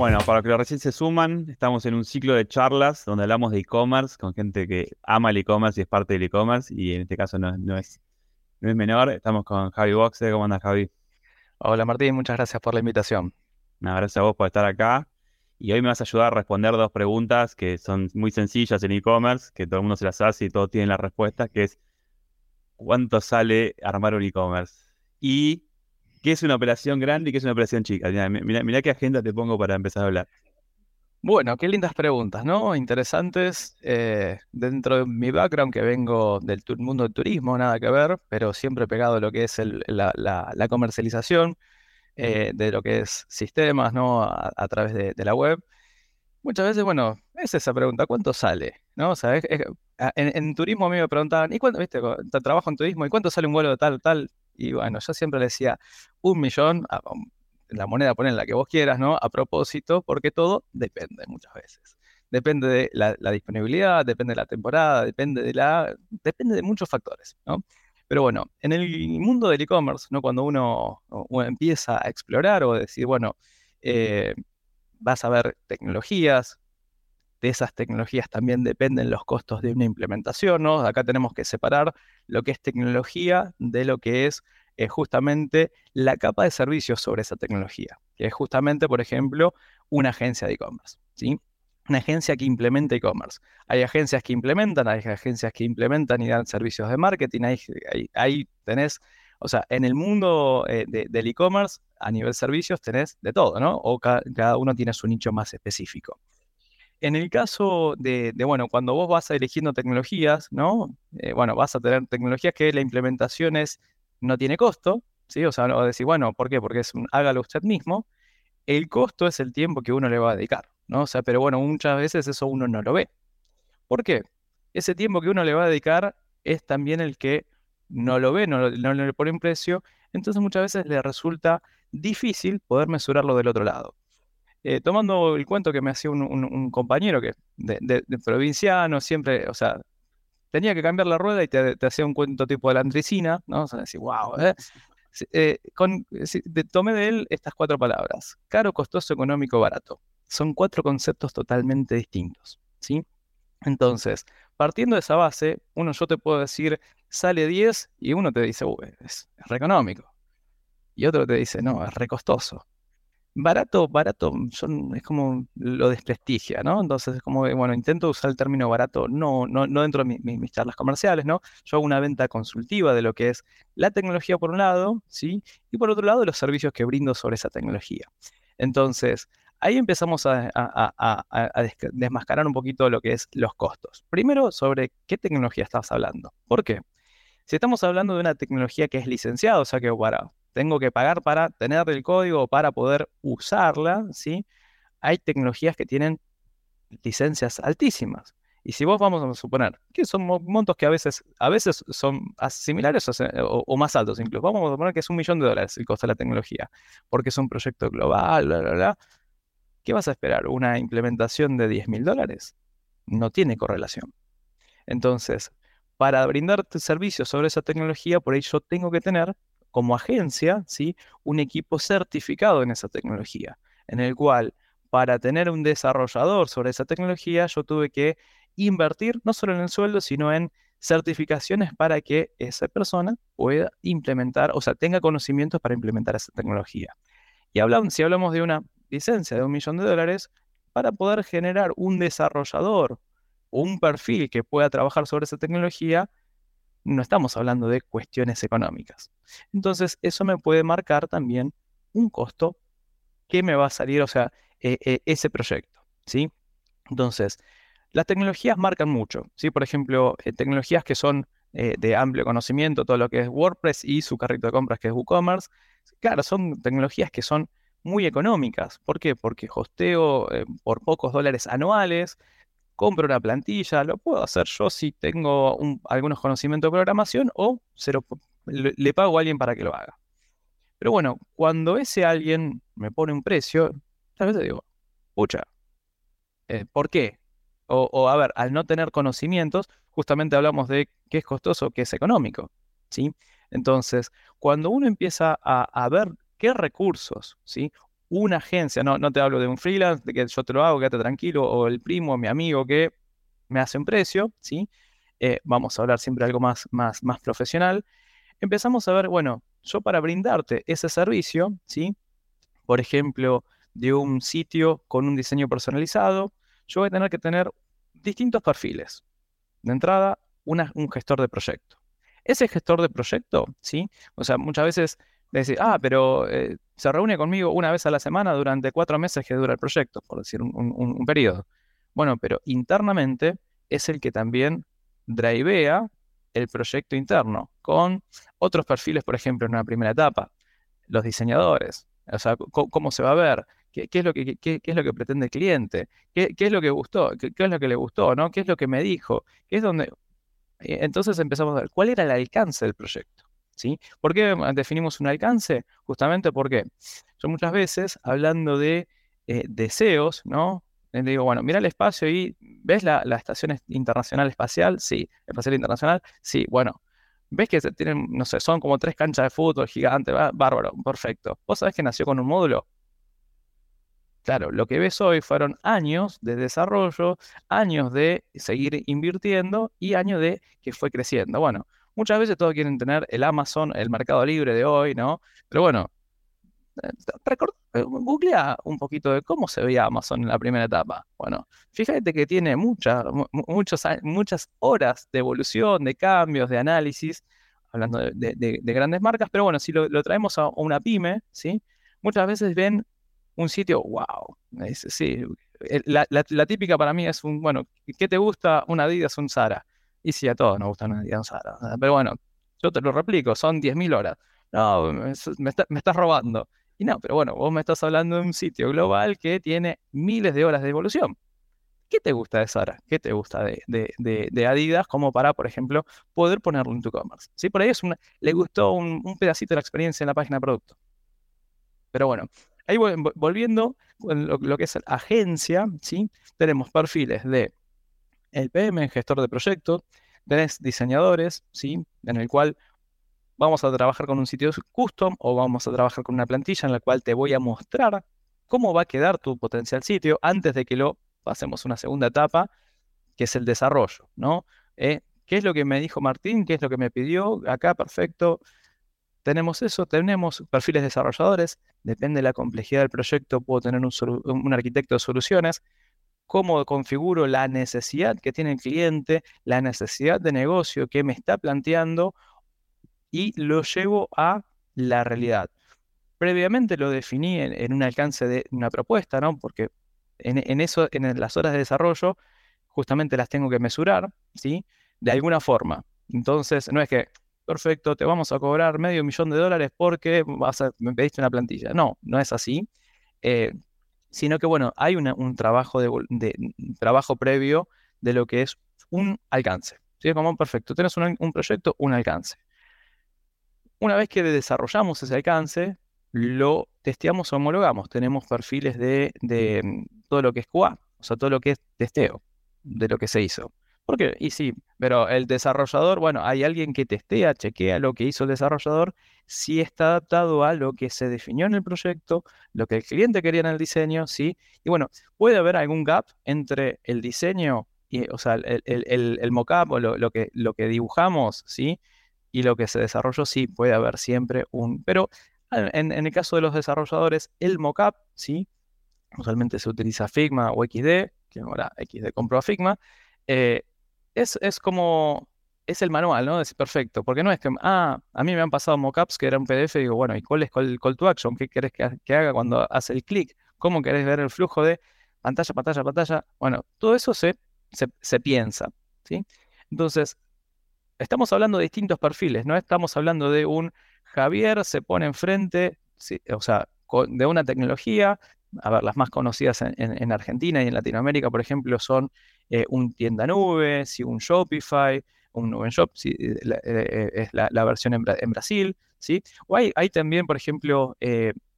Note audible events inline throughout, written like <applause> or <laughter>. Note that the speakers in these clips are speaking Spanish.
Bueno, para los que recién se suman, estamos en un ciclo de charlas donde hablamos de e-commerce con gente que ama el e-commerce y es parte del e-commerce y en este caso no, es, no es menor. Estamos con Javi Boxe. ¿Cómo andas, Javi? Hola, Martín. Muchas gracias por la invitación. gracias a vos por estar acá. Y hoy me vas a ayudar a responder dos preguntas que son muy sencillas en e-commerce, que todo el mundo se las hace y todos tienen la respuesta, que es ¿cuánto sale armar un e-commerce? Y ¿Qué es una operación grande y qué es una operación chica? Mira, qué agenda te pongo para empezar a hablar. Bueno, qué lindas preguntas, ¿no? Interesantes. Eh, dentro de mi background, que vengo del mundo del turismo, nada que ver, pero siempre pegado a lo que es la, comercialización eh, de lo que es sistemas, ¿no? A, través de, la web. Muchas veces, bueno, es esa pregunta, ¿cuánto sale? ¿No? O sea, en, turismo a mí me preguntaban, ¿y cuánto, viste, trabajo en turismo, ¿y cuánto sale un vuelo de tal, tal? Y bueno, yo siempre le decía un millón, la moneda ponen la que vos quieras, ¿no? A propósito, porque todo depende muchas veces. Depende de la, disponibilidad, depende de la temporada, depende de la. depende de muchos factores, ¿no? Pero bueno, en el mundo del e-commerce, ¿no? Cuando uno, empieza a explorar o decir, bueno, eh, vas a ver tecnologías, de esas tecnologías también dependen los costos de una implementación, ¿no? Acá tenemos que separar lo que es tecnología de lo que es eh, justamente la capa de servicios sobre esa tecnología, que es justamente, por ejemplo, una agencia de e-commerce, ¿sí? Una agencia que implementa e-commerce. Hay agencias que implementan, hay agencias que implementan y dan servicios de marketing, ahí, tenés, o sea, en el mundo eh, del e-commerce, a nivel servicios, tenés de todo, ¿no? O cada uno tiene su nicho más específico. En el caso de, bueno, cuando vos vas eligiendo tecnologías, ¿no? Eh, bueno, vas a tener tecnologías que la implementación es, no tiene costo, ¿sí? O sea, no decir, bueno, ¿por qué? Porque es un hágalo usted mismo. El costo es el tiempo que uno le va a dedicar, ¿no? O sea, pero bueno, muchas veces eso uno no lo ve. ¿Por qué? Ese tiempo que uno le va a dedicar es también el que no lo ve, no, no le pone un precio, entonces muchas veces le resulta difícil poder mesurarlo del otro lado. Eh, tomando el cuento que me hacía un, compañero que de, provinciano, siempre, o sea, tenía que cambiar la rueda y te, hacía un cuento tipo de la antricina, ¿no? O sea, decir, wow, ¿eh? Eh, tomé de él estas cuatro palabras, caro, costoso, económico, barato. Son cuatro conceptos totalmente distintos, ¿sí? Entonces, partiendo de esa base, uno yo te puedo decir, sale 10 y uno te dice, es, es re económico. Y otro te dice, no, es re costoso barato, barato, son, es como lo desprestigia, ¿no? Entonces es como, bueno, intento usar el término barato, no, no, no dentro de mis charlas comerciales, ¿no? Yo hago una venta consultiva de lo que es la tecnología por un lado, ¿sí? Y por otro lado, los servicios que brindo sobre esa tecnología. Entonces, ahí empezamos a, desmascarar un poquito lo que es los costos. Primero, sobre qué tecnología estás hablando. ¿Por qué? Si estamos hablando de una tecnología que es licenciada, o sea que para tengo que pagar para tener el código para poder usarla, ¿sí? Hay tecnologías que tienen licencias altísimas. Y si vos vamos a suponer que son montos que a veces, a veces son similares o, más altos incluso, vamos a suponer que es un millón de dólares el costo de la tecnología, porque es un proyecto global, bla, bla, bla. ¿Qué vas a esperar? ¿Una implementación de 10 mil dólares? No tiene correlación. Entonces, para brindar servicios sobre esa tecnología, por ahí yo tengo que tener como agencia, ¿sí? un equipo certificado en esa tecnología, en el cual para tener un desarrollador sobre esa tecnología yo tuve que invertir no solo en el sueldo, sino en certificaciones para que esa persona pueda implementar, o sea, tenga conocimientos para implementar esa tecnología. Y hablamos, si hablamos de una licencia de un millón de dólares, para poder generar un desarrollador o un perfil que pueda trabajar sobre esa tecnología, no estamos hablando de cuestiones económicas. Entonces, eso me puede marcar también un costo que me va a salir, o sea, e, e, ese proyecto, ¿sí? Entonces, las tecnologías marcan mucho, ¿sí? Por ejemplo, eh, tecnologías que son eh, de amplio conocimiento, todo lo que es WordPress y su carrito de compras que es WooCommerce, claro, son tecnologías que son muy económicas. ¿Por qué? Porque hosteo eh, por pocos dólares anuales, compro una plantilla, lo puedo hacer yo si tengo algunos conocimientos de programación o se le, pago a alguien para que lo haga. Pero bueno, cuando ese alguien me pone un precio, tal vez digo, pucha, eh, ¿por qué? O, a ver, al no tener conocimientos, justamente hablamos de qué es costoso, qué es económico, ¿sí? Entonces, cuando uno empieza a ver qué recursos, ¿sí? Una agencia, no, no te hablo de un freelance, de que yo te lo hago, quédate tranquilo, o el primo, mi amigo que me hace un precio, ¿sí? Eh, vamos a hablar siempre algo más, más, más profesional. Empezamos a ver, bueno, yo para brindarte ese servicio, ¿sí? Por ejemplo, de un sitio con un diseño personalizado, yo voy a tener que tener distintos perfiles. De entrada, un gestor de proyecto. Ese gestor de proyecto, ¿sí? O sea, muchas veces decir, ah, pero eh, se reúne conmigo una vez a la semana durante cuatro meses que dura el proyecto, por decir un, periodo. Bueno, pero internamente es el que también drivea el proyecto interno con otros perfiles, por ejemplo, en una primera etapa, los diseñadores, o sea, cómo, se va a ver, qué, es lo que, qué, es lo que pretende el cliente, qué, es lo que gustó, qué, es lo que le gustó, ¿no? ¿Qué es lo que me dijo? ¿Qué es donde... Entonces empezamos a ver cuál era el alcance del proyecto. ¿Por qué definimos un alcance? Justamente porque yo muchas veces, hablando de eh, deseos, ¿no? Le digo, bueno, mira el espacio y ¿ves la, Estación Internacional Espacial? Sí. ¿Espacial Internacional? Sí. Bueno, ¿ves que tienen, no sé, son como tres canchas de fútbol gigantes? Bárbaro, perfecto. ¿Vos sabés que nació con un módulo? Claro, lo que ves hoy fueron años de desarrollo, años de seguir invirtiendo y años de que fue creciendo. Bueno, Muchas veces todos quieren tener el Amazon, el Mercado Libre de hoy, ¿no? Pero bueno, eh, eh, googlea un poquito de cómo se veía Amazon en la primera etapa. Bueno, fíjate que tiene muchas, muchas horas de evolución, de cambios, de análisis, hablando de, grandes marcas, pero bueno, si lo, traemos a una pyme, ¿sí? Muchas veces ven un sitio, wow, sí, la, la, típica para mí es un, bueno, ¿qué te gusta? Una Adidas, un Zara. Y sí, a todos nos gusta una Sara. Pero bueno, yo te lo replico, son 10.000 horas. No, me, estás robando. Y no, pero bueno, vos me estás hablando de un sitio global que tiene miles de horas de evolución. ¿Qué te gusta de Sara? ¿Qué te gusta de, Adidas como para, por ejemplo, poder ponerlo en tu commerce? ¿Sí? Por ahí es le gustó un, pedacito de la experiencia en la página de producto. Pero bueno, ahí volviendo lo, lo, que es agencia, ¿sí? tenemos perfiles de el PM, gestor de proyectos, tenés diseñadores, ¿sí? En el cual vamos a trabajar con un sitio custom o vamos a trabajar con una plantilla en la cual te voy a mostrar cómo va a quedar tu potencial sitio antes de que lo pasemos una segunda etapa, que es el desarrollo, ¿no? Eh, ¿Qué es lo que me dijo Martín? ¿Qué es lo que me pidió? Acá, perfecto. Tenemos eso, tenemos perfiles desarrolladores, depende de la complejidad del proyecto, puedo tener un, un arquitecto de soluciones, cómo configuro la necesidad que tiene el cliente, la necesidad de negocio que me está planteando y lo llevo a la realidad. Previamente lo definí en, un alcance de una propuesta, ¿no? Porque en, eso, en las horas de desarrollo, justamente las tengo que mesurar, ¿sí? De alguna forma. Entonces, no es que, perfecto, te vamos a cobrar medio millón de dólares porque me pediste una plantilla. No, no es así. Eh, sino que bueno, hay un trabajo, de, trabajo previo de lo que es un alcance. ¿sí? Como perfecto, tienes un, proyecto, un alcance. Una vez que desarrollamos ese alcance, lo testeamos o homologamos. Tenemos perfiles de, de mm, todo lo que es QA, o sea, todo lo que es testeo de lo que se hizo. Porque, y sí, pero el desarrollador, bueno, hay alguien que testea, chequea lo que hizo el desarrollador, si está adaptado a lo que se definió en el proyecto, lo que el cliente quería en el diseño, ¿sí? Y bueno, puede haber algún gap entre el diseño, y, o sea, el, el, mockup o lo, que, lo que dibujamos, ¿sí? Y lo que se desarrolló, sí, puede haber siempre un... Pero en, el caso de los desarrolladores, el mockup, ¿sí? Usualmente se utiliza Figma o XD, que ahora XD compró a Figma. Eh, es, como, es el manual, ¿no? Es perfecto, porque no es que, ah, a mí me han pasado mockups que era un PDF y digo, bueno, ¿y cuál es el call to action? ¿Qué querés que, haga cuando hace el clic? ¿Cómo querés ver el flujo de pantalla, pantalla, pantalla? Bueno, todo eso se, se, piensa, ¿sí? Entonces, estamos hablando de distintos perfiles, no estamos hablando de un Javier se pone enfrente, o sea, de una tecnología, a ver, las más conocidas en, Argentina y en Latinoamérica, por ejemplo, son eh, un tienda nube, si un Shopify, un Nube Shop, si, es la, versión en, Brasil, ¿sí? O hay, hay también, por ejemplo,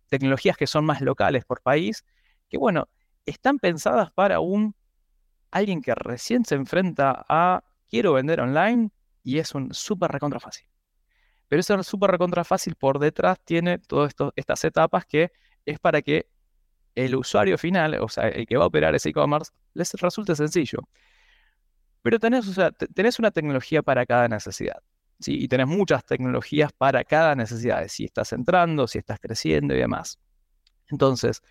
tecnologías que son más locales por país, que bueno, están pensadas para un alguien que recién se enfrenta a quiero vender online y es un súper recontra fácil. Pero ese súper recontra fácil por detrás tiene todas estas etapas que es para que el usuario final, o sea, el que va a operar ese e-commerce, les resulte sencillo. Pero tenés, o sea, tenés una tecnología para cada necesidad. Y tenés muchas tecnologías para cada necesidad, si estás entrando, si estás creciendo y demás. Entonces,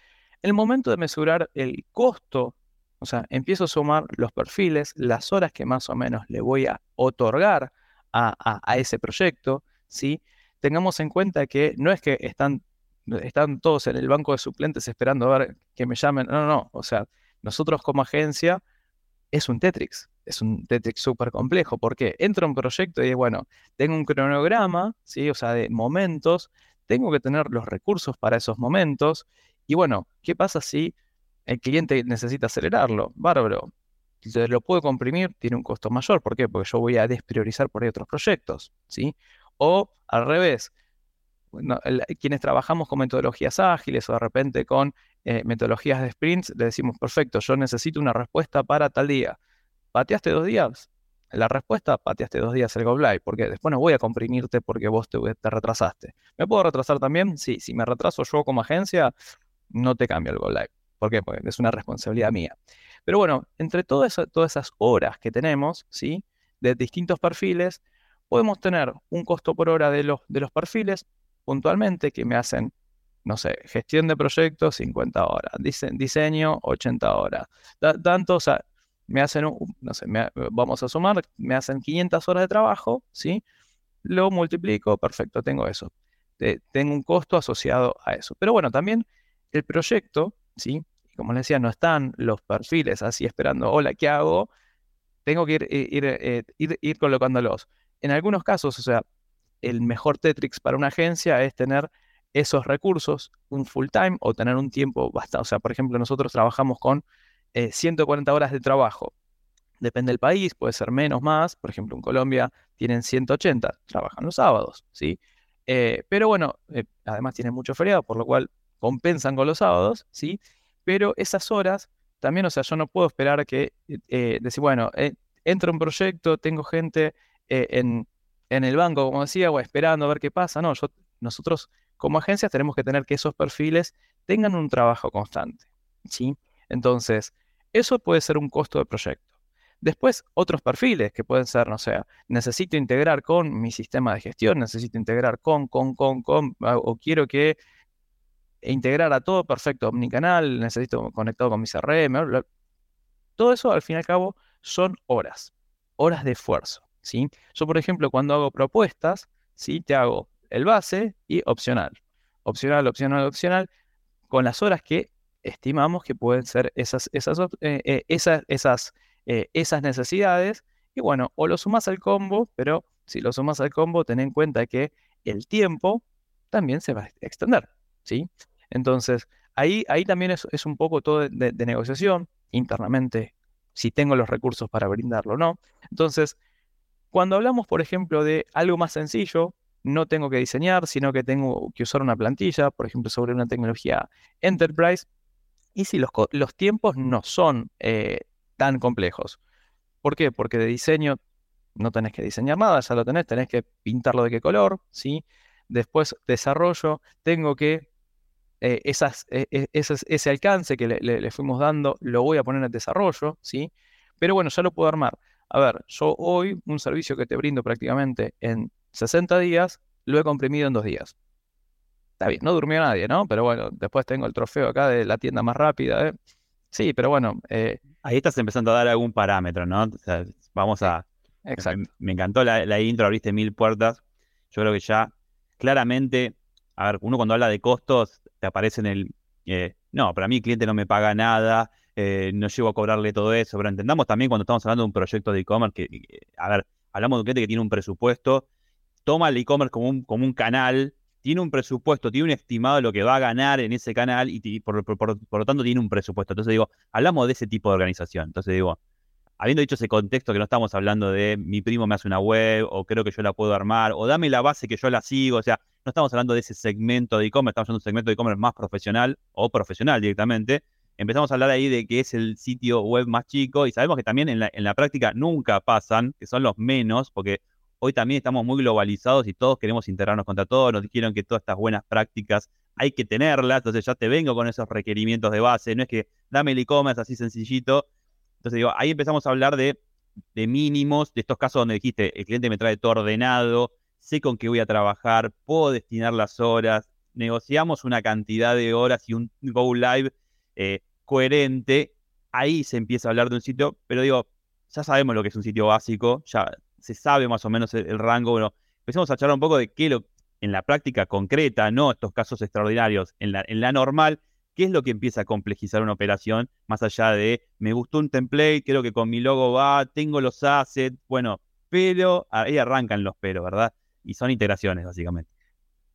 el momento de mesurar el costo o sea, empiezo a sumar los perfiles, las horas que más o menos le voy a otorgar a, ese proyecto, ¿sí? Tengamos en cuenta que no es que están, están todos en el banco de suplentes esperando a ver que me llamen. No, no, no. O sea, nosotros como agencia es un Tetrix. Es un Tetrix súper complejo. ¿Por qué? Entro en un proyecto y bueno, tengo un cronograma, ¿sí? O sea, de momentos. Tengo que tener los recursos para esos momentos. Y bueno, ¿qué pasa si el cliente necesita acelerarlo, bárbaro. Si lo puedo comprimir, tiene un costo mayor. ¿Por qué? Porque yo voy a despriorizar por ahí otros proyectos, ¿sí? O al revés, quienes trabajamos con metodologías ágiles o de repente con eh, metodologías de sprints, le decimos, perfecto, yo necesito una respuesta para tal día. ¿Pateaste dos días? La respuesta, pateaste dos días el Go porque después no voy a comprimirte porque vos te, te retrasaste. ¿Me puedo retrasar también? Sí, si me retraso yo como agencia, no te cambio el Go. ¿Por qué? Porque es una responsabilidad mía. Pero bueno, entre todas, todas esas horas que tenemos, ¿sí? De distintos perfiles, podemos tener un costo por hora de los, de los perfiles puntualmente que me hacen, no sé, gestión de proyectos, 50 horas, diseño, 80 horas. tanto, o sea, me hacen, no sé, vamos a sumar, me hacen 500 horas de trabajo, ¿sí? Lo multiplico, perfecto, tengo eso. tengo un costo asociado a eso. Pero bueno, también el proyecto, ¿sí? como les decía, no están los perfiles así esperando, hola, ¿qué hago? Tengo que ir, eh, eh, ir, ir, colocándolos. En algunos casos, o sea, el mejor Tetrix para una agencia es tener esos recursos, un full time o tener un tiempo bastante. O sea, por ejemplo, nosotros trabajamos con 140 eh, horas de trabajo. Depende del país, puede ser menos, más. Por ejemplo, en Colombia tienen 180, trabajan los sábados, ¿sí? pero bueno, además tienen mucho feriado, por lo cual compensan con los sábados, ¿sí? pero esas horas también, o sea, yo no puedo esperar que eh, eh, decir, bueno, eh, entro en un proyecto, tengo gente en, el banco, como decía, o esperando a ver qué pasa. No, yo, nosotros como agencias tenemos que tener que esos perfiles tengan un trabajo constante. ¿sí? Entonces, eso puede ser un costo de proyecto. Después, otros perfiles que pueden ser, no sé, necesito integrar con mi sistema de gestión, necesito integrar con, con, con, con, o quiero que integrar a todo perfecto, omnicanal, necesito conectado con mi CRM, todo eso al fin y al cabo son horas, horas de esfuerzo, ¿sí? Yo, por ejemplo, cuando hago propuestas, ¿sí? Te hago el base y opcional, opcional, opcional, opcional, con las horas que estimamos que pueden ser esas, esas, eh, eh, esas, esas, eh, esas necesidades, y bueno, o lo sumas al combo, pero si lo sumas al combo, ten en cuenta que el tiempo también se va a extender, ¿sí? Entonces, ahí, ahí también es, un poco todo de, negociación internamente, si tengo los recursos para brindarlo o no. Entonces, cuando hablamos, por ejemplo, de algo más sencillo, no tengo que diseñar, sino que tengo que usar una plantilla, por ejemplo, sobre una tecnología enterprise, y si los, los tiempos no son eh, tan complejos. ¿Por qué? Porque de diseño no tenés que diseñar nada, ya lo tenés, tenés que pintarlo de qué color, ¿sí? Después desarrollo, tengo que eh, e, e, ese alcance que le, fuimos dando lo voy a poner en desarrollo, ¿sí? Pero bueno, ya lo puedo armar. A ver, yo hoy un servicio que te brindo prácticamente en 60 días, lo he comprimido en dos días. Está bien, no durmió nadie, ¿no? Pero bueno, después tengo el trofeo acá de la tienda más rápida, ¿eh? Sí, pero bueno. Eh, Ahí estás empezando a dar algún parámetro, ¿no? vamos a... Exacto. Me, encantó la, la intro, abriste mil puertas. Yo creo que ya claramente a ver, uno cuando habla de costos, te aparece en el, eh, no, para mí el cliente no me paga nada, eh, no llego a cobrarle todo eso, pero entendamos también cuando estamos hablando de un proyecto de e-commerce, que, a ver, hablamos de un cliente que tiene un presupuesto, toma el e-commerce como un, como un canal tiene un presupuesto, tiene un estimado de lo que va a ganar en ese canal y, por, lo tanto tiene un presupuesto. Entonces digo, hablamos de ese tipo de organización. Entonces digo, habiendo dicho ese contexto que no estamos hablando de mi primo me hace una web o creo que yo la puedo armar o dame la base que yo la sigo, o sea, no estamos hablando de ese segmento de e-commerce, estamos hablando de un segmento de e-commerce más profesional o profesional directamente. Empezamos a hablar ahí de que es el sitio web más chico y sabemos que también en la, práctica nunca pasan, que son los menos, porque Hoy también estamos muy globalizados y todos queremos integrarnos contra todos. Nos dijeron que todas estas buenas prácticas hay que tenerlas. Entonces ya te vengo con esos requerimientos de base. No es que dame el e-commerce así sencillito. Entonces digo, ahí empezamos a hablar de, mínimos, de estos casos donde dijiste, el cliente me trae todo ordenado, sé con qué voy a trabajar, puedo destinar las horas, negociamos una cantidad de horas y un go live eh, coherente. Ahí se empieza a hablar de un sitio, pero digo, ya sabemos lo que es un sitio básico, ya se sabe más o menos el, rango. Bueno, empecemos a charlar un poco de qué lo, en la práctica concreta, no estos casos extraordinarios, en la, en la normal, qué es lo que empieza a complejizar una operación, más allá de me gustó un template, creo que con mi logo va, tengo los assets, bueno, pero ahí arrancan los pero, ¿verdad? Y son integraciones, básicamente.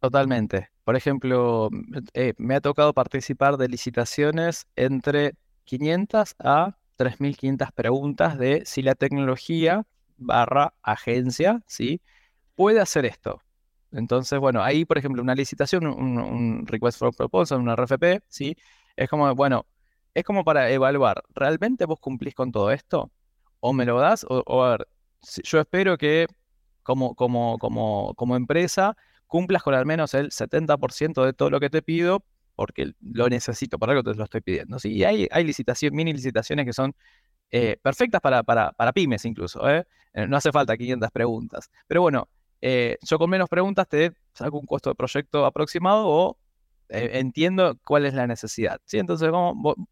Totalmente. Por ejemplo, eh, me ha tocado participar de licitaciones entre 500 a 3.500 preguntas de si la tecnología barra agencia, ¿sí? Puede hacer esto. Entonces, bueno, ahí, por ejemplo, una licitación, un, request for proposal, una RFP, ¿sí? Es como, bueno, es como para evaluar, ¿realmente vos cumplís con todo esto? ¿O me lo das? O, a ver, yo espero que como, como, como, como empresa cumplas con al menos el 70% de todo lo que te pido, porque lo necesito, para algo te lo estoy pidiendo. ¿sí? Y hay, hay licitaciones, mini licitaciones que son eh, perfectas para, para, para, pymes incluso. ¿eh? ¿Eh? no hace falta 500 preguntas. Pero bueno, eh, yo con menos preguntas te saco un costo de proyecto aproximado o entiendo cuál es la necesidad. ¿sí? Entonces,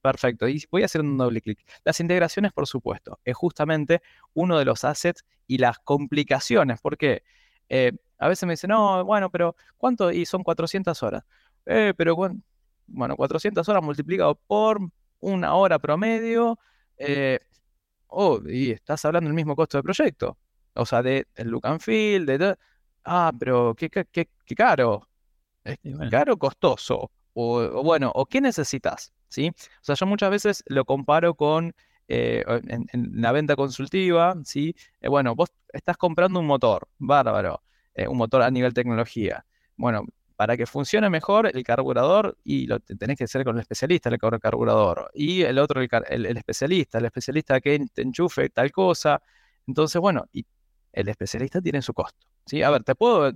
perfecto. Y voy a hacer un doble clic. Las integraciones, por supuesto, es justamente uno de los assets y las complicaciones. Porque a veces me dicen, no, bueno, pero ¿cuánto? Y son 400 horas. pero bueno, 400 horas multiplicado por una hora promedio eh, oh, y estás hablando del mismo costo de proyecto. O sea, de el look and feel, de... Ah, pero qué, qué, qué, caro. Es caro, costoso. O, bueno, o qué necesitas, ¿sí? O sea, yo muchas veces lo comparo con eh, en, la venta consultiva, ¿sí? Eh, bueno, vos estás comprando un motor, bárbaro, un motor a nivel tecnología. Bueno, para que funcione mejor el carburador y lo tenés que hacer con el especialista el carburador y el otro el, especialista, el especialista que te enchufe tal cosa. Entonces, bueno, y el especialista tiene su costo. ¿sí? A ver, te puedo eh,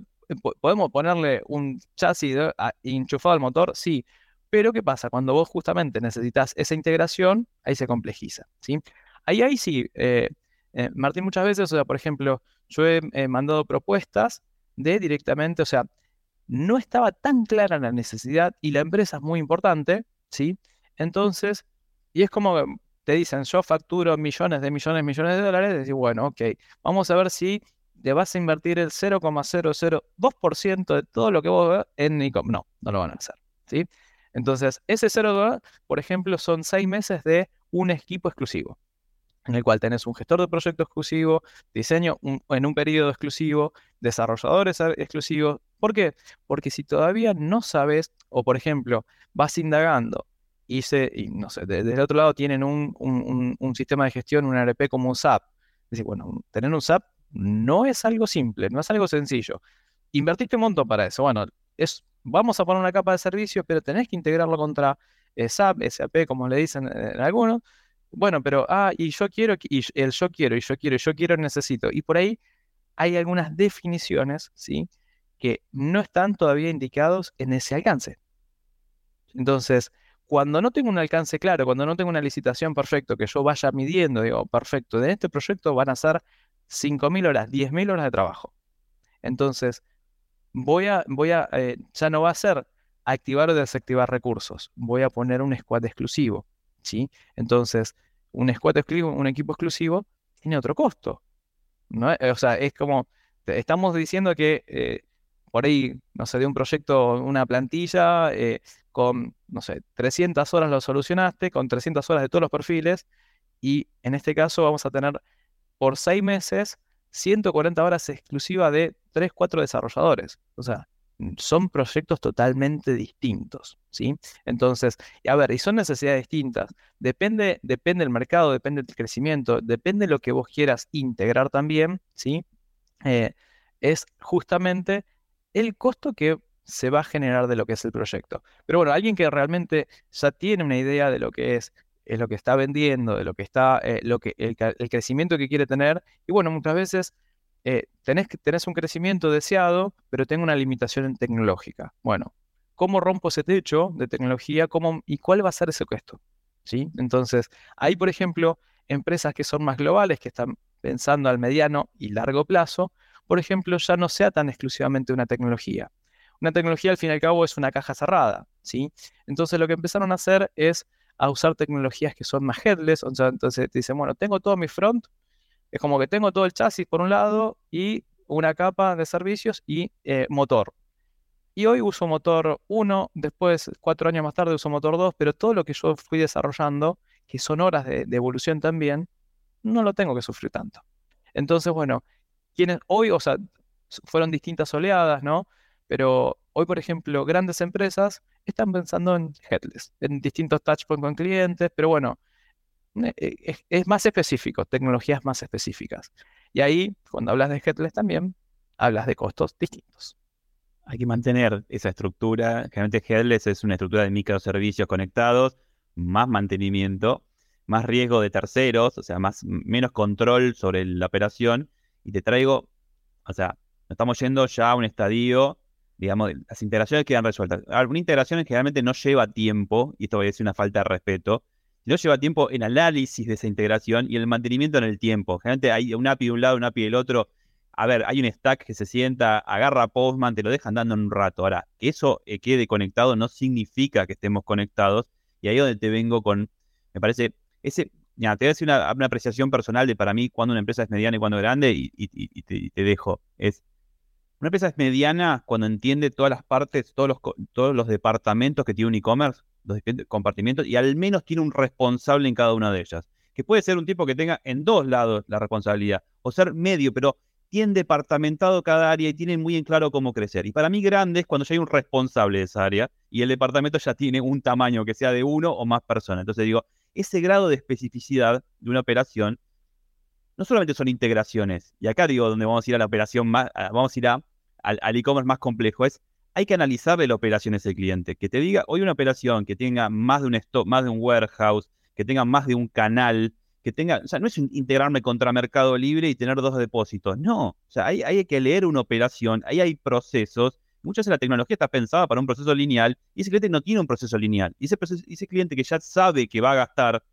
podemos ponerle un chasis enchufado al motor, sí, pero ¿qué pasa? Cuando vos justamente necesitas esa integración, ahí se complejiza, ¿sí? Ahí, ahí sí, eh, eh, Martín, muchas veces, o sea, por ejemplo, yo he mandado propuestas de directamente, o sea, no estaba tan clara la necesidad y la empresa es muy importante, ¿sí? Entonces, y es como te dicen, yo facturo millones de millones, millones de dólares, decís, bueno, ok, vamos a ver si te vas a invertir el 0,002% de todo lo que vos ves en e No, no lo van a hacer, ¿sí? Entonces, ese 0,2, por ejemplo, son seis meses de un equipo exclusivo en el cual tenés un gestor de proyecto exclusivo, diseño en un periodo exclusivo, desarrolladores exclusivos. ¿Por qué? Porque si todavía no sabes, o por ejemplo, vas indagando y, se, y no sé, desde el otro lado tienen un, sistema de gestión, un ERP como un SAP. Decir, bueno, tener un SAP no es algo simple, no es algo sencillo. Invertiste un montón para eso. Bueno, es, vamos a poner una capa de servicio, pero tenés que integrarlo contra eh, SAP, SAP, como le dicen en algunos bueno, pero, ah, y yo quiero, y el yo quiero, y yo quiero, y yo quiero, necesito. Y por ahí hay algunas definiciones, ¿sí? Que no están todavía indicados en ese alcance. Entonces, cuando no tengo un alcance claro, cuando no tengo una licitación perfecto, que yo vaya midiendo, digo, perfecto, de este proyecto van a ser 5.000 horas, 10.000 horas de trabajo. Entonces, voy a, voy a, eh, ya no va a ser activar o desactivar recursos, voy a poner un squad exclusivo. ¿sí? Entonces, un squad exclusivo, un equipo exclusivo, tiene otro costo. ¿no? O sea, es como, estamos diciendo que eh, por ahí, no sé, de un proyecto, una plantilla, eh, con, no sé, 300 horas lo solucionaste, con 300 horas de todos los perfiles, y en este caso vamos a tener por seis meses 140 horas exclusivas de 3, 4 desarrolladores. O sea, son proyectos totalmente distintos, ¿sí? Entonces, a ver, y son necesidades distintas. Depende, depende del mercado, depende del crecimiento, depende de lo que vos quieras integrar también, ¿sí? Eh, es justamente el costo que se va a generar de lo que es el proyecto. Pero bueno, alguien que realmente ya tiene una idea de lo que es, es lo que está vendiendo, de lo que está, eh, lo que, el, crecimiento que quiere tener, y bueno, muchas veces eh, tenés, tenés un crecimiento deseado, pero tengo una limitación tecnológica. Bueno, ¿cómo rompo ese techo de tecnología? ¿Cómo, ¿Y cuál va a ser ese costo? ¿Sí? Entonces, hay, por ejemplo, empresas que son más globales, que están pensando al mediano y largo plazo, por ejemplo, ya no sea tan exclusivamente una tecnología. Una tecnología, al fin y al cabo, es una caja cerrada, ¿sí? Entonces, lo que empezaron a hacer es a usar tecnologías que son más headless, entonces te dicen, bueno, tengo todo mi front, es como que tengo todo el chasis por un lado y una capa de servicios y eh, motor. Y hoy uso motor 1, después, cuatro años más tarde, uso motor 2, pero todo lo que yo fui desarrollando, que son horas de, de evolución también, no lo tengo que sufrir tanto. Entonces, bueno, hoy, o sea, fueron distintas oleadas, ¿no? Pero hoy, por ejemplo, grandes empresas están pensando en headless, en distintos touchpoints con clientes, pero bueno, eh, eh, es, más específico, tecnologías más específicas. Y ahí, cuando hablas de headless también, hablas de costos distintos. Hay que mantener esa estructura. Generalmente headless es una estructura de microservicios conectados, más mantenimiento, más riesgo de terceros, o sea, más, menos control sobre la operación. Y te traigo, o sea, estamos yendo ya a un estadio, digamos, las integraciones quedan resueltas. Alguna integración generalmente no lleva tiempo, y esto va a decir una falta de respeto, no lleva tiempo en análisis de esa integración y el mantenimiento en el tiempo. Generalmente hay un API de un lado, un API del otro. A ver, hay un stack que se sienta, agarra Postman, te lo deja andando en un rato. Ahora, que eso eh, quede conectado no significa que estemos conectados. Y ahí es donde te vengo con, me parece, ese, ya, te voy a decir una, apreciación personal de para mí cuando una empresa es mediana y cuando es grande y, te, dejo. Es, una empresa es mediana cuando entiende todas las partes, todos los, todos los departamentos que tiene un e-commerce los diferentes compartimientos y al menos tiene un responsable en cada una de ellas. Que puede ser un tipo que tenga en dos lados la responsabilidad o ser medio, pero tiene departamentado cada área y tiene muy en claro cómo crecer. Y para mí grande es cuando ya hay un responsable de esa área y el departamento ya tiene un tamaño que sea de uno o más personas. Entonces digo, ese grado de especificidad de una operación no solamente son integraciones, y acá digo donde vamos a ir a la operación más, vamos a ir a, al e-commerce más complejo, es hay que analizar la operación de ese cliente. Que te diga, hoy una operación que tenga más de un stock, más de un warehouse, que tenga más de un canal, que tenga, o sea, no es integrarme contra Mercado Libre y tener dos depósitos. No, o sea, hay, hay que leer una operación, ahí hay procesos. Muchas veces la tecnología está pensada para un proceso lineal y ese cliente no tiene un proceso lineal. Y ese, ese cliente que ya sabe que va a gastar,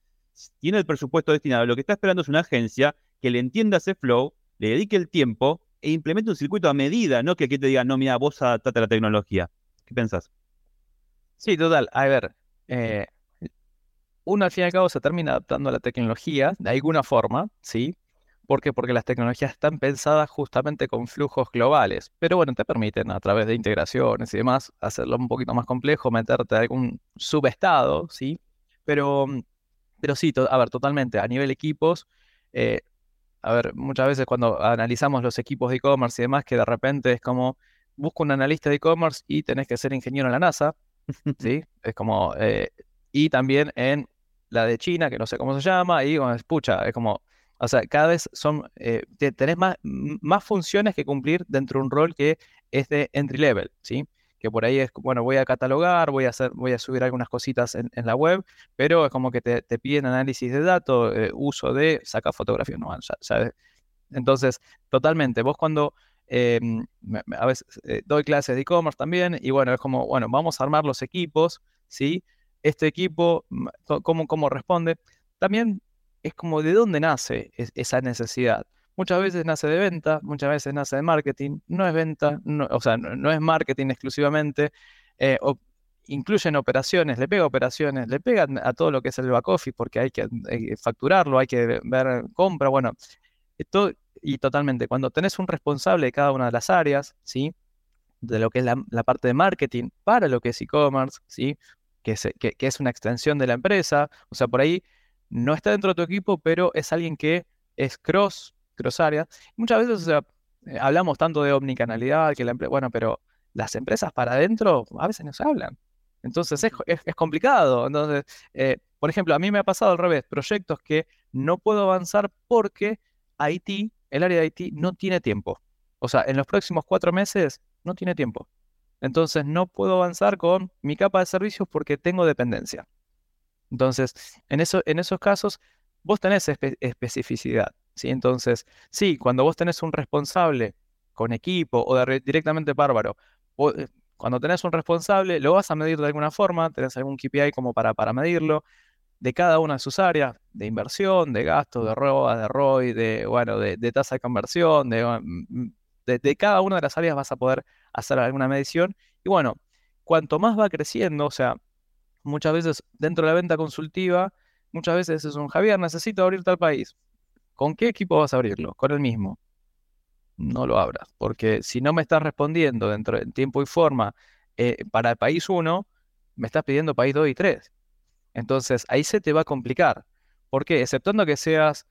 tiene el presupuesto destinado, lo que está esperando es una agencia que le entienda ese flow, le dedique el tiempo e implemente un circuito a medida, no que aquí te diga, no, mira, vos adaptate a la tecnología. ¿Qué pensás? Sí, total. A ver, eh, uno al fin y al cabo se termina adaptando a la tecnología de alguna forma, ¿sí? ¿Por qué? Porque las tecnologías están pensadas justamente con flujos globales, pero bueno, te permiten a través de integraciones y demás hacerlo un poquito más complejo, meterte a algún subestado, ¿sí? Pero, pero sí, a ver, totalmente, a nivel equipos, eh, a ver, muchas veces cuando analizamos los equipos de e-commerce y demás, que de repente es como, busco un analista de e-commerce y tenés que ser ingeniero en la NASA, ¿sí? <laughs> Es como, eh, y también en la de China, que no sé cómo se llama, y bueno, pucha, es como, o sea, cada vez son, eh, tenés más, más funciones que cumplir dentro de un rol que es de entry level, ¿sí? que por ahí es, bueno, voy a catalogar, voy a hacer, voy a subir algunas cositas en, la web, pero es como que te, piden análisis de datos, eh, uso de, saca fotografía, no, ya, Entonces, totalmente, vos cuando em, a veces eh, doy clases de e-commerce también, y bueno, es como, bueno, vamos a armar los equipos, ¿sí? Este equipo, ¿cómo, cómo responde? También es como de dónde nace esa necesidad. Muchas veces nace de venta, muchas veces nace de marketing, no es venta, o sea, no, es marketing exclusivamente, eh, incluyen operaciones, le pega operaciones, le pega a todo lo que es el back office porque hay que, facturarlo, hay que ver compra, bueno, esto, y totalmente, cuando tenés un responsable de cada una de las áreas, ¿sí? De lo que es la, parte de marketing para lo que es e-commerce, ¿sí? Que es, que es una extensión de la empresa, o sea, por ahí no está dentro de tu equipo, pero es alguien que es cross cross área. Muchas veces eh, hablamos tanto de omnicanalidad, que la bueno, pero las empresas para adentro a veces no se hablan. Entonces es, complicado. Entonces, eh, por ejemplo, a mí me ha pasado al revés, proyectos que no puedo avanzar porque IT, el área de IT, no tiene tiempo. O sea, en los próximos cuatro meses no tiene tiempo. Entonces no puedo avanzar con mi capa de servicios porque tengo dependencia. Entonces, en, eso, en esos casos, vos tenés especificidad. ¿sí? Entonces, sí, cuando vos tenés un responsable con equipo o directamente bárbaro, eh, cuando tenés un responsable, lo vas a medir de alguna forma, tenés algún KPI como para, para medirlo, de cada una de sus áreas, de inversión, de gasto, de ROA, de ROI, de, bueno, de, tasa de conversión, mm, de, de, cada una de las áreas vas a poder hacer alguna medición. Y bueno, cuanto más va creciendo, o sea, muchas veces dentro de la venta consultiva, muchas veces es un Javier, necesito abrir tal país. ¿Con qué equipo vas a abrirlo? Con el mismo. No lo abras, porque si no me estás respondiendo dentro de tiempo y forma eh, para el país 1, me estás pidiendo país 2 y 3. Entonces ahí se te va a complicar. ¿Por qué? Exceptuando que seas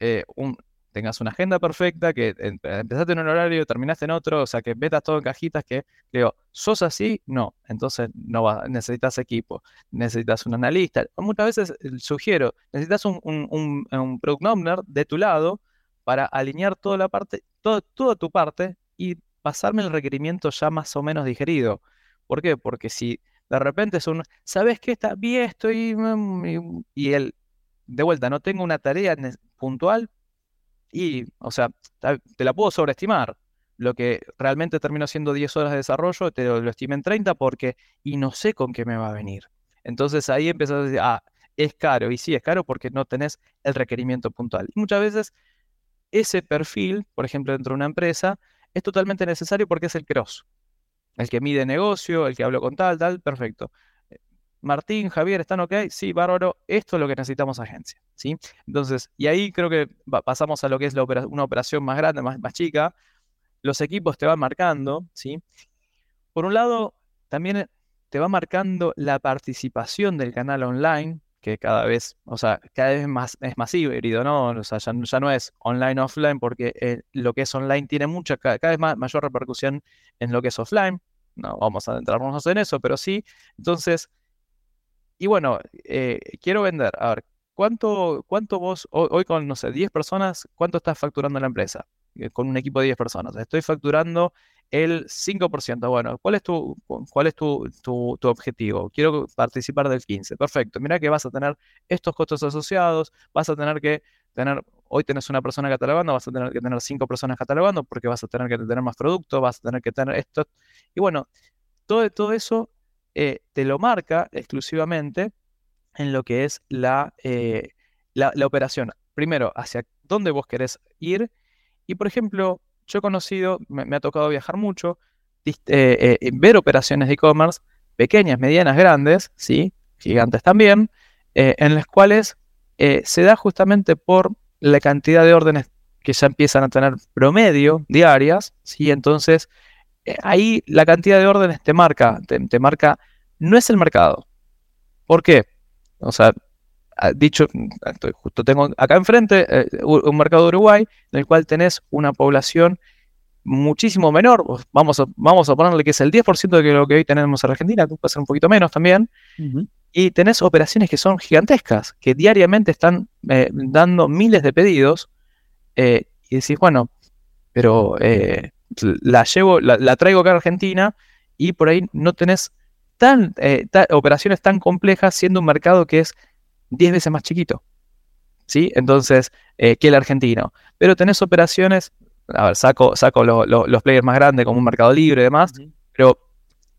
eh, un, tengas una agenda perfecta, que empezaste en un horario, terminaste en otro, o sea, que metas todo en cajitas, que digo, ¿sos así? No, entonces no va, necesitas equipo, necesitas un analista. Muchas veces eh, sugiero, necesitas un, un, product owner de tu lado para alinear toda la parte, todo, toda tu parte y pasarme el requerimiento ya más o menos digerido. ¿Por qué? Porque si de repente es un, ¿sabes qué está bien? Estoy. Mm, y él, de vuelta, no tengo una tarea puntual y, o sea, te la puedo sobreestimar. Lo que realmente terminó siendo 10 horas de desarrollo, te lo, estimé en 30 porque, y no sé con qué me va a venir. Entonces ahí empiezas a decir, ah, es caro. Y sí, es caro porque no tenés el requerimiento puntual. Y muchas veces ese perfil, por ejemplo, dentro de una empresa, es totalmente necesario porque es el cross. El que mide negocio, el que hablo con tal, tal, perfecto. Martín, Javier, ¿están ok? Sí, bárbaro. Esto es lo que necesitamos agencia, ¿sí? Entonces, y ahí creo que pasamos a lo que es una operación más grande, más, más chica. Los equipos te van marcando, ¿sí? Por un lado, también te va marcando la participación del canal online, que cada vez, o sea, cada vez más, es más híbrido, ¿no? O sea, ya, no es online, offline, porque eh, lo que es online tiene mucha, cada, vez más, mayor repercusión en lo que es offline. No vamos a adentrarnos en eso, pero sí. Entonces, y bueno, eh, quiero vender. A ver, ¿cuánto, cuánto vos, hoy, con, no sé, 10 personas, cuánto estás facturando la empresa? Eh, con un equipo de 10 personas. Estoy facturando el 5%. Bueno, ¿cuál es tu, cuál es tu, tu, objetivo? Quiero participar del 15%. Perfecto. Mira que vas a tener estos costos asociados, vas a tener que tener, hoy tenés una persona catalogando, vas a tener que tener 5 personas catalogando porque vas a tener que tener más productos, vas a tener que tener esto. Y bueno, todo, todo eso eh, te lo marca exclusivamente en lo que es eh, la, la, operación. Primero, hacia dónde vos querés ir. Y por ejemplo, yo he conocido, me, ha tocado viajar mucho, eh, ver operaciones de e-commerce, pequeñas, medianas, grandes, ¿sí? gigantes también, en las cuales se da justamente por la cantidad de órdenes que ya empiezan a tener promedio diarias, ¿sí? Entonces, ahí la cantidad de órdenes te marca, te, marca, no es el mercado. ¿Por qué? O sea, dicho, justo tengo acá enfrente eh, un mercado de Uruguay en el cual tenés una población muchísimo menor, vamos a, vamos a ponerle que es el 10% de lo que hoy tenemos en Argentina, puede ser un poquito menos también, y tenés operaciones que son gigantescas, que diariamente están eh, dando miles de pedidos, eh, y decís, bueno, pero la llevo, la, traigo acá a Argentina y por ahí no tenés tan, eh, operaciones tan complejas siendo un mercado que es 10 veces más chiquito. ¿Sí? Entonces, eh, que el argentino. Pero tenés operaciones, a ver, saco, saco los players más grandes como un mercado libre y demás, pero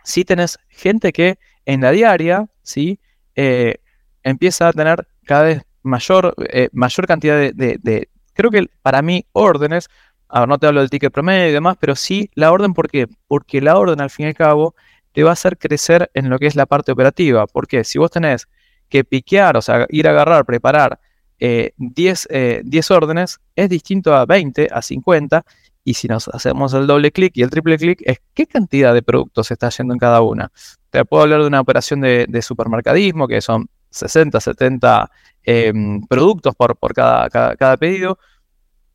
sí tenés gente que en la diaria, ¿sí? Eh, empieza a tener cada vez mayor, mayor cantidad de, de, creo que para mí, órdenes a ver, no te hablo del ticket promedio y demás, pero sí la orden, ¿por qué? Porque la orden, al fin y al cabo, te va a hacer crecer en lo que es la parte operativa. Porque si vos tenés que piquear, o sea, ir a agarrar, preparar 10, eh, eh, órdenes, es distinto a 20, a 50. Y si nos hacemos el doble clic y el triple clic, es qué cantidad de productos se está yendo en cada una. Te puedo hablar de una operación de, supermercadismo, que son 60, 70 em, productos por, por cada, cada, cada pedido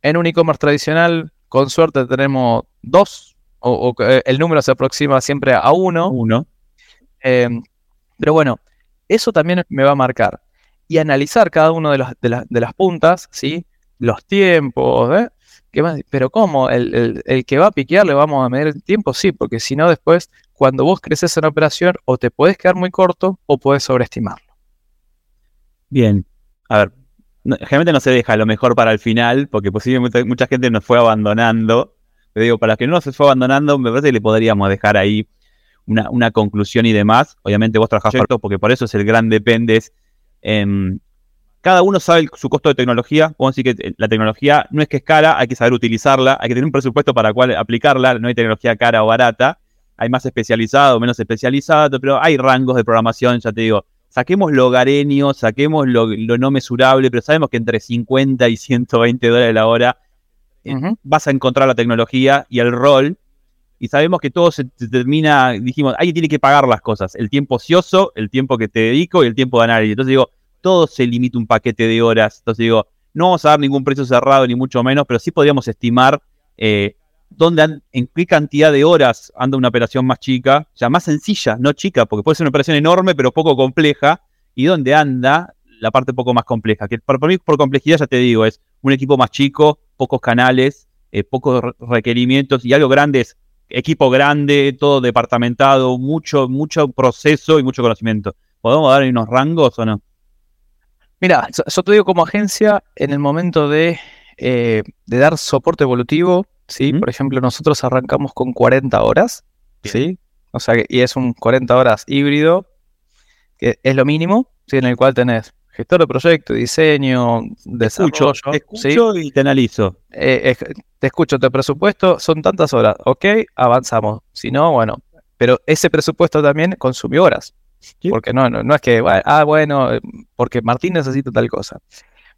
en un e-commerce tradicional, con suerte tenemos dos o, eh, el número se aproxima siempre a 1. Uno. Em, pero bueno, eso también me va a marcar. Y analizar cada una de, de, las puntas, ¿sí? Los tiempos, ¿eh? Pero ¿cómo? El, que va a piquear le vamos a medir el tiempo, sí, porque si no después, cuando vos creces en operación, o te puedes quedar muy corto o puedes sobreestimarlo. Bien, a ver, generalmente no se deja lo mejor para el final, porque posiblemente mucha gente nos fue abandonando. Pero digo, para los que no nos fue abandonando, me parece que le podríamos dejar ahí una, conclusión y demás. Obviamente vos trabajás para porque por eso es el gran dependes. Em, cada uno sabe su costo de tecnología. Podemos decir que la tecnología no es que es cara, hay que saber utilizarla, hay que tener un presupuesto para cual aplicarla. No hay tecnología cara o barata. Hay más especializado o menos especializado, pero hay rangos de programación, ya te digo. Saquemos lo hogareño, saquemos lo, no mesurable, pero sabemos que entre 50 y 120 dólares la hora eh, vas a encontrar la tecnología y el rol. Y sabemos que todo se, termina, dijimos, alguien tiene que pagar las cosas. El tiempo ocioso, el tiempo que te dedico y el tiempo de análisis. Entonces digo, todo se limita un paquete de horas. Entonces digo, no vamos a dar ningún precio cerrado, ni mucho menos, pero sí podríamos estimar eh, dónde en qué cantidad de horas anda una operación más chica, ya más sencilla, no chica, porque puede ser una operación enorme, pero poco compleja, y dónde anda la parte poco más compleja. Que para, mí, por complejidad, ya te digo, es un equipo más chico, pocos canales, eh, pocos requerimientos, y algo grande es equipo grande, todo departamentado, mucho, mucho proceso y mucho conocimiento. ¿Podemos dar unos rangos o no? Mira, yo te digo como agencia, en el momento de, eh, dar soporte evolutivo, ¿sí? Por ejemplo, nosotros arrancamos con 40 horas, ¿sí? O sea, y es un 40 horas híbrido, que es lo mínimo, ¿sí? En el cual tenés gestor de proyecto, diseño, desarrollo. Te escucho, y te analizo. Eh, te escucho, te presupuesto, son tantas horas, ok, avanzamos. Si no, bueno, pero ese presupuesto también consumió horas. Porque no, no, es que, ah, bueno, porque Martín necesita tal cosa.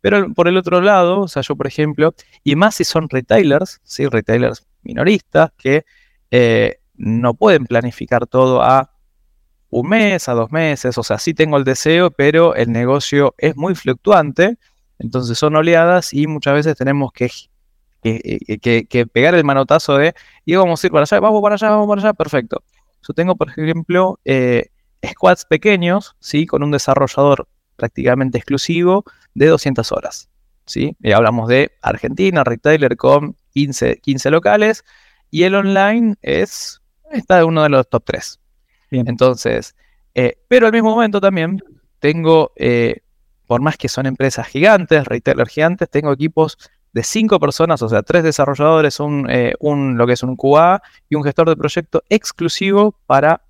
Pero por el otro lado, o sea, yo por ejemplo, y más si son retailers, ¿sí? retailers minoristas, que eh, no pueden planificar todo a un mes, a dos meses, o sea, sí tengo el deseo, pero el negocio es muy fluctuante, entonces son oleadas y muchas veces tenemos que, que, que pegar el manotazo de, y vamos a ir para allá, vamos para allá, vamos para allá, perfecto. Yo tengo, por ejemplo, eh, squads pequeños, ¿sí? Con un desarrollador prácticamente exclusivo de 200 horas, ¿sí? Y hablamos de Argentina, retailer con 15, 15 locales, y el online es, está uno de los top 3. Entonces, eh, pero al mismo momento también tengo, eh, por más que son empresas gigantes, retailers gigantes, tengo equipos de 5 personas, o sea, 3 desarrolladores, un, eh, un, lo que es un QA y un gestor de proyecto exclusivo para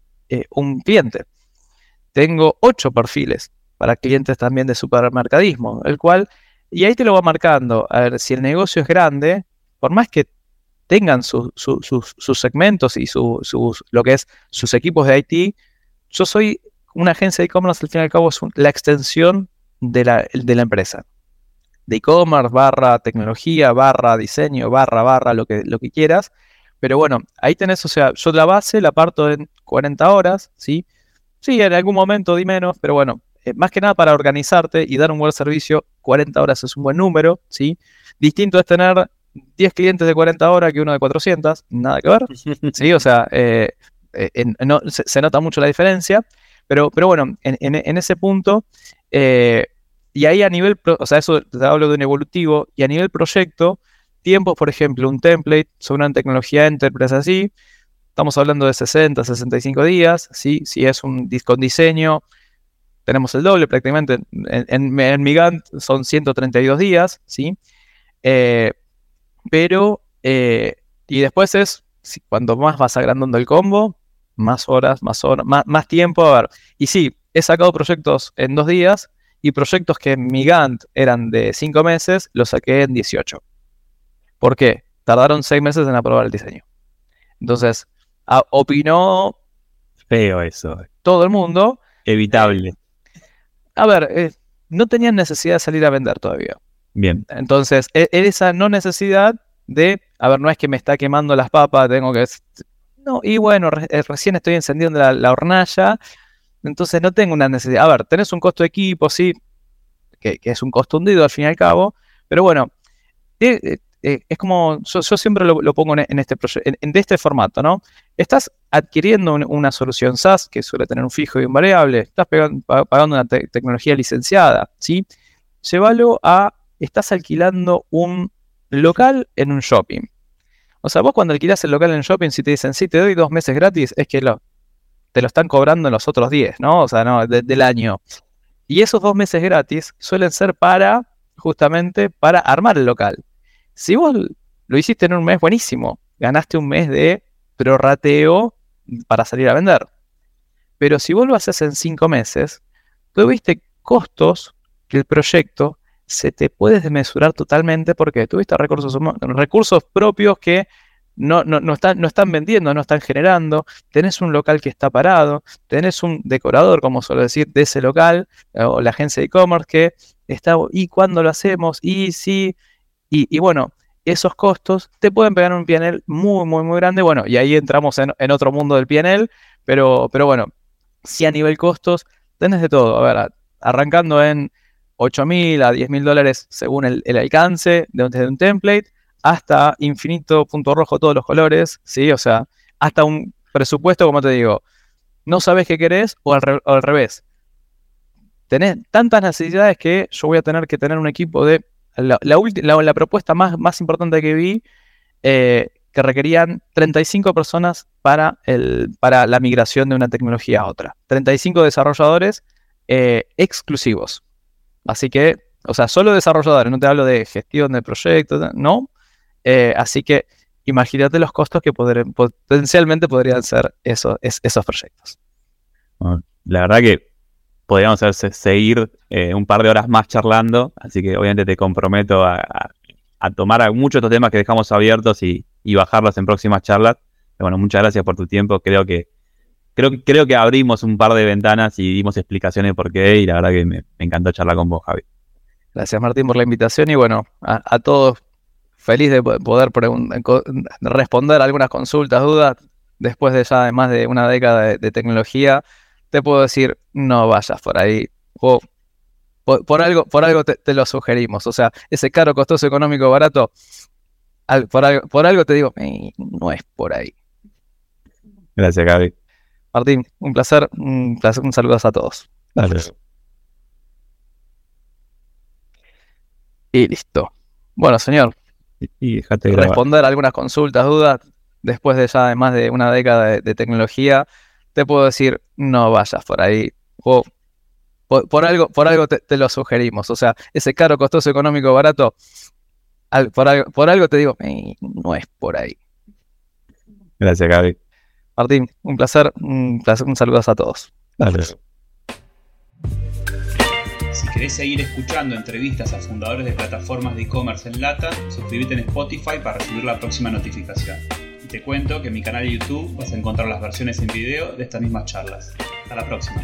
un cliente tengo ocho perfiles para clientes también de supermercadismo, el cual, y ahí te lo va marcando, a ver, si el negocio es grande, por más que tengan sus segmentos y sus, lo que es sus equipos de IT, yo soy una agencia de e-commerce, al fin y al cabo es la extensión de la, de la empresa. De e-commerce, barra tecnología, barra diseño, barra, barra, lo que, lo que quieras. Pero bueno, ahí tenés, o sea, yo la base la parto en 40 horas, ¿sí? Sí, en algún momento di menos, pero bueno, eh, más que nada para organizarte y dar un buen servicio, 40 horas es un buen número, ¿sí? Distinto es tener 10 clientes de 40 horas que uno de 400, nada que ver, ¿sí? O sea, eh, eh, se, nota mucho la diferencia, pero, pero bueno, en, ese punto, y ahí a nivel, o sea, eso te hablo de un evolutivo, y a nivel proyecto, tiempos, por ejemplo, un template sobre una tecnología enterprise así, Estamos hablando de 60, 65 días, ¿sí? Si es un con diseño, tenemos el doble prácticamente. En, en, mi Gantt son 132 días, ¿sí? Eh, pero, eh, y después es, cuando más vas agrandando el combo, más horas, más horas, más, tiempo. A ver, y sí, he sacado proyectos en dos días y proyectos que en mi Gantt eran de 5 meses, los saqué en 18. ¿Por qué? Tardaron 6 meses en aprobar el diseño. Entonces, opinó feo eso. Todo el mundo. Evitable. A ver, eh, no tenían necesidad de salir a vender todavía. Bien. Entonces, e, esa no necesidad de, a ver, no es que me está quemando las papas, tengo que... No, y bueno, eh, recién estoy encendiendo la, hornalla, entonces no tengo una necesidad. A ver, tenés un costo de equipo, sí, que, es un costo hundido al fin y al cabo, pero bueno, eh, es como, yo, siempre lo, pongo en, este en, de este formato, ¿no? Estás adquiriendo una solución SaaS que suele tener un fijo y un variable, estás pagando una tecnología licenciada, ¿sí? Llévalo a, estás alquilando un local en un shopping. O sea, vos cuando alquilás el local en shopping, si te dicen, sí, te doy dos meses gratis, es que te lo están cobrando en los otros 10, ¿no? O sea, no, del año. Y esos dos meses gratis suelen ser para, justamente, para armar el local. Si vos lo hiciste en un mes, buenísimo. Ganaste un mes de prorrateo para salir a vender. Pero si vos lo haces en cinco meses, tuviste costos que el proyecto se te puede desmesurar totalmente porque tuviste recursos, propios que no, no, están, no están vendiendo, no están generando, tenés un local que está parado, tenés un decorador, como suelo decir, de ese local, o la agencia de e-commerce que está, ¿y cuándo lo hacemos? Y sí, y, bueno, esos costos te pueden pegar un PNL muy, muy, muy grande, bueno, y ahí entramos en, otro mundo del PNL, pero, pero bueno, si a nivel costos, tenés de todo, a ver, arrancando en 8 mil a 10 mil dólares según el, alcance de de un template, hasta infinito, punto rojo, todos los colores, ¿sí? O sea, hasta un presupuesto, como te digo, no sabes qué querés o al, revés. Tenés tantas necesidades que yo voy a tener que tener un equipo de... La, la, propuesta más, más importante que vi, eh, que requerían 35 personas para, el, para la migración de una tecnología a otra. 35 desarrolladores eh, exclusivos. Así que, o sea, solo desarrolladores, no te hablo de gestión de proyectos, no, eh, así que imagínate los costos que potencialmente podrían ser esos, esos proyectos. La verdad que podríamos seguir eh, un par de horas más charlando, así que obviamente te comprometo a, tomar muchos de estos temas que dejamos abiertos y, bajarlos en próximas charlas. bueno, muchas gracias por tu tiempo. Creo que creo, que abrimos un par de ventanas y dimos explicaciones por qué y la verdad que me, encantó charlar con vos, Javi. Gracias Martín por la invitación y bueno, a todos feliz de poder responder algunas consultas, dudas, después de ya más de una década de, tecnología, te puedo decir, no vayas por ahí. O, por, algo, por algo te, lo sugerimos. O sea, ese caro, costoso, económico, barato, por, algo, por algo te digo, no es por ahí. Gracias, Gaby. Martín, un placer, un placer, un saludo a todos. Y listo. Bueno, señor, y, responder algunas consultas, dudas, después de ya de más de una década de, tecnología, te puedo decir, no vayas por ahí. O por, algo, por algo te, lo sugerimos. O sea, ese caro, costoso, económico, barato, por, algo, por, algo, te digo, no es por ahí. Gracias, Gaby. Martín, un placer, un, placer, un saludo a todos. Si querés seguir escuchando entrevistas a fundadores de plataformas de e-commerce en lata, suscríbete en Spotify para recibir la próxima notificación. Y te cuento que en mi canal de YouTube vas a encontrar las versiones en video de estas mismas charlas. Hasta la próxima.